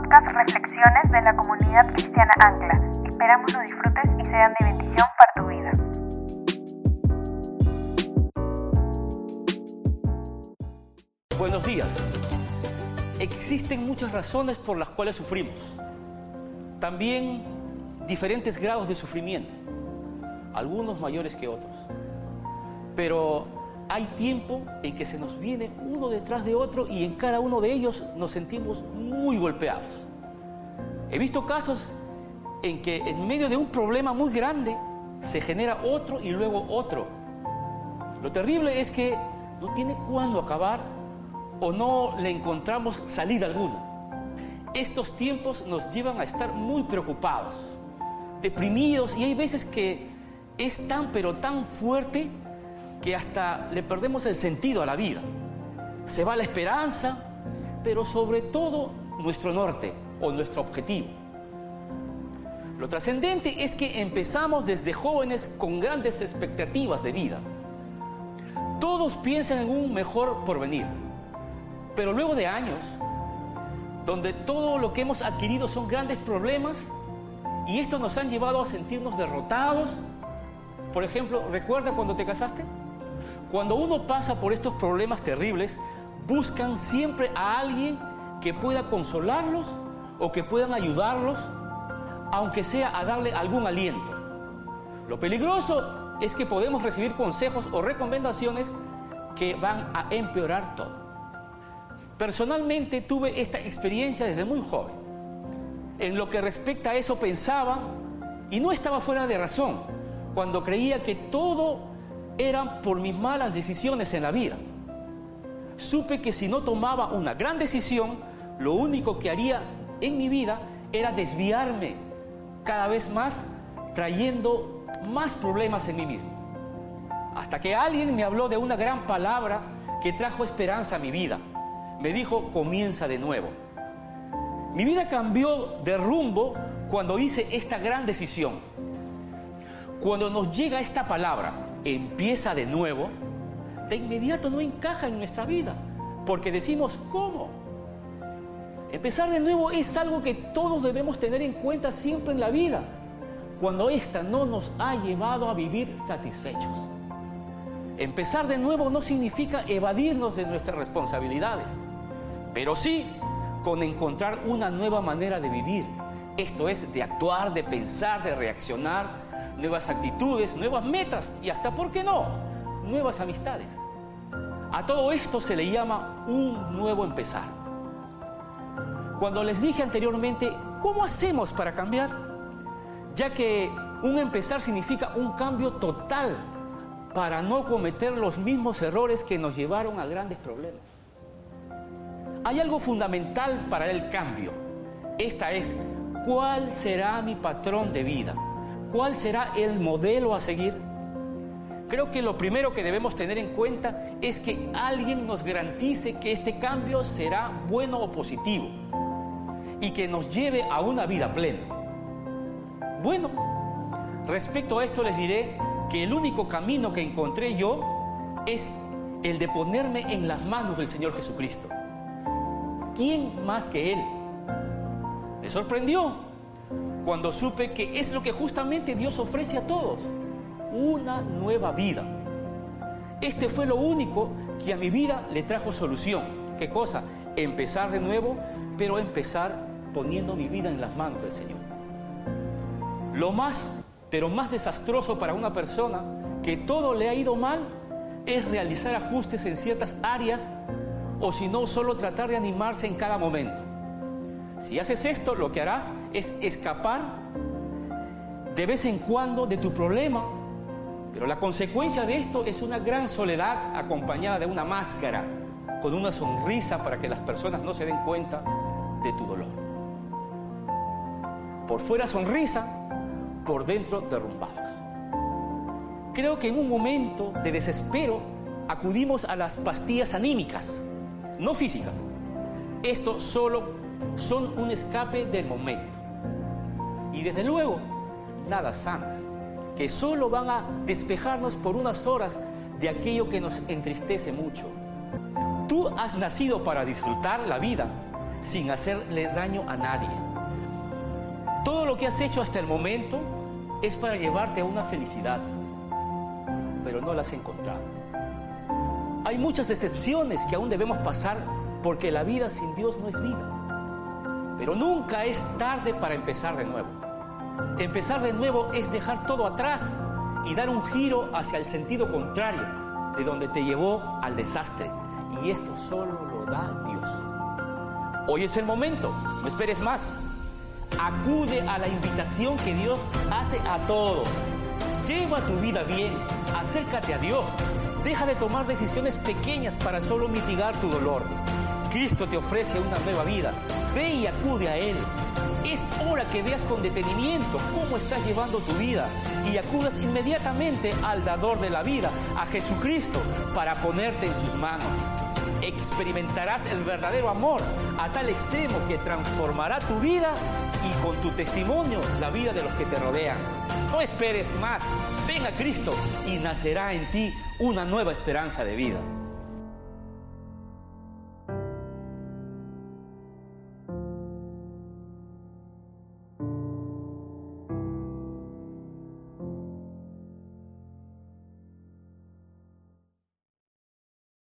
podcast Reflexiones de la comunidad cristiana Ancla. Esperamos lo disfrutes y sean de bendición para tu vida. Buenos días. Existen muchas razones por las cuales sufrimos. También diferentes grados de sufrimiento, algunos mayores que otros. Pero hay tiempo en que se nos viene uno detrás de otro y en cada uno de ellos nos sentimos muy golpeados. He visto casos en que en medio de un problema muy grande se genera otro y luego otro. Lo terrible es que no tiene cuándo acabar o no le encontramos salida alguna. Estos tiempos nos llevan a estar muy preocupados, deprimidos y hay veces que es tan pero tan fuerte que hasta le perdemos el sentido a la vida. Se va la esperanza, pero sobre todo nuestro norte o nuestro objetivo. Lo trascendente es que empezamos desde jóvenes con grandes expectativas de vida. Todos piensan en un mejor porvenir, pero luego de años, donde todo lo que hemos adquirido son grandes problemas y esto nos han llevado a sentirnos derrotados. Por ejemplo, ¿recuerda cuando te casaste? Cuando uno pasa por estos problemas terribles, buscan siempre a alguien que pueda consolarlos o que puedan ayudarlos, aunque sea a darle algún aliento. Lo peligroso es que podemos recibir consejos o recomendaciones que van a empeorar todo. Personalmente tuve esta experiencia desde muy joven. En lo que respecta a eso pensaba, y no estaba fuera de razón, cuando creía que todo eran por mis malas decisiones en la vida. Supe que si no tomaba una gran decisión, lo único que haría en mi vida era desviarme cada vez más, trayendo más problemas en mí mismo. Hasta que alguien me habló de una gran palabra que trajo esperanza a mi vida. Me dijo, comienza de nuevo. Mi vida cambió de rumbo cuando hice esta gran decisión. Cuando nos llega esta palabra, empieza de nuevo, de inmediato no encaja en nuestra vida, porque decimos, ¿cómo? Empezar de nuevo es algo que todos debemos tener en cuenta siempre en la vida, cuando ésta no nos ha llevado a vivir satisfechos. Empezar de nuevo no significa evadirnos de nuestras responsabilidades, pero sí con encontrar una nueva manera de vivir. Esto es de actuar, de pensar, de reaccionar, nuevas actitudes, nuevas metas y hasta, ¿por qué no?, nuevas amistades. A todo esto se le llama un nuevo empezar. Cuando les dije anteriormente, ¿cómo hacemos para cambiar? Ya que un empezar significa un cambio total para no cometer los mismos errores que nos llevaron a grandes problemas. Hay algo fundamental para el cambio. Esta es, ¿cuál será mi patrón de vida? ¿Cuál será el modelo a seguir? Creo que lo primero que debemos tener en cuenta es que alguien nos garantice que este cambio será bueno o positivo y que nos lleve a una vida plena. Bueno, respecto a esto les diré que el único camino que encontré yo es el de ponerme en las manos del Señor Jesucristo. ¿Quién más que Él? Me sorprendió cuando supe que es lo que justamente Dios ofrece a todos, una nueva vida. Este fue lo único que a mi vida le trajo solución. ¿Qué cosa? Empezar de nuevo, pero empezar poniendo mi vida en las manos del Señor. Lo más, pero más desastroso para una persona que todo le ha ido mal es realizar ajustes en ciertas áreas o si no, solo tratar de animarse en cada momento. Si haces esto, lo que harás es escapar de vez en cuando de tu problema. Pero la consecuencia de esto es una gran soledad acompañada de una máscara, con una sonrisa para que las personas no se den cuenta de tu dolor. Por fuera sonrisa, por dentro derrumbados. Creo que en un momento de desespero acudimos a las pastillas anímicas, no físicas. Esto solo son un escape del momento. Y desde luego, nada sanas, que solo van a despejarnos por unas horas de aquello que nos entristece mucho. Tú has nacido para disfrutar la vida sin hacerle daño a nadie. Todo lo que has hecho hasta el momento es para llevarte a una felicidad, pero no la has encontrado. Hay muchas decepciones que aún debemos pasar porque la vida sin Dios no es vida. Pero nunca es tarde para empezar de nuevo. Empezar de nuevo es dejar todo atrás y dar un giro hacia el sentido contrario de donde te llevó al desastre. Y esto solo lo da Dios. Hoy es el momento, no esperes más. Acude a la invitación que Dios hace a todos. Lleva tu vida bien, acércate a Dios. Deja de tomar decisiones pequeñas para solo mitigar tu dolor. Cristo te ofrece una nueva vida. Ve y acude a Él. Es hora que veas con detenimiento cómo estás llevando tu vida y acudas inmediatamente al dador de la vida, a Jesucristo, para ponerte en sus manos. Experimentarás el verdadero amor a tal extremo que transformará tu vida y con tu testimonio la vida de los que te rodean. No esperes más, ven a Cristo y nacerá en ti una nueva esperanza de vida.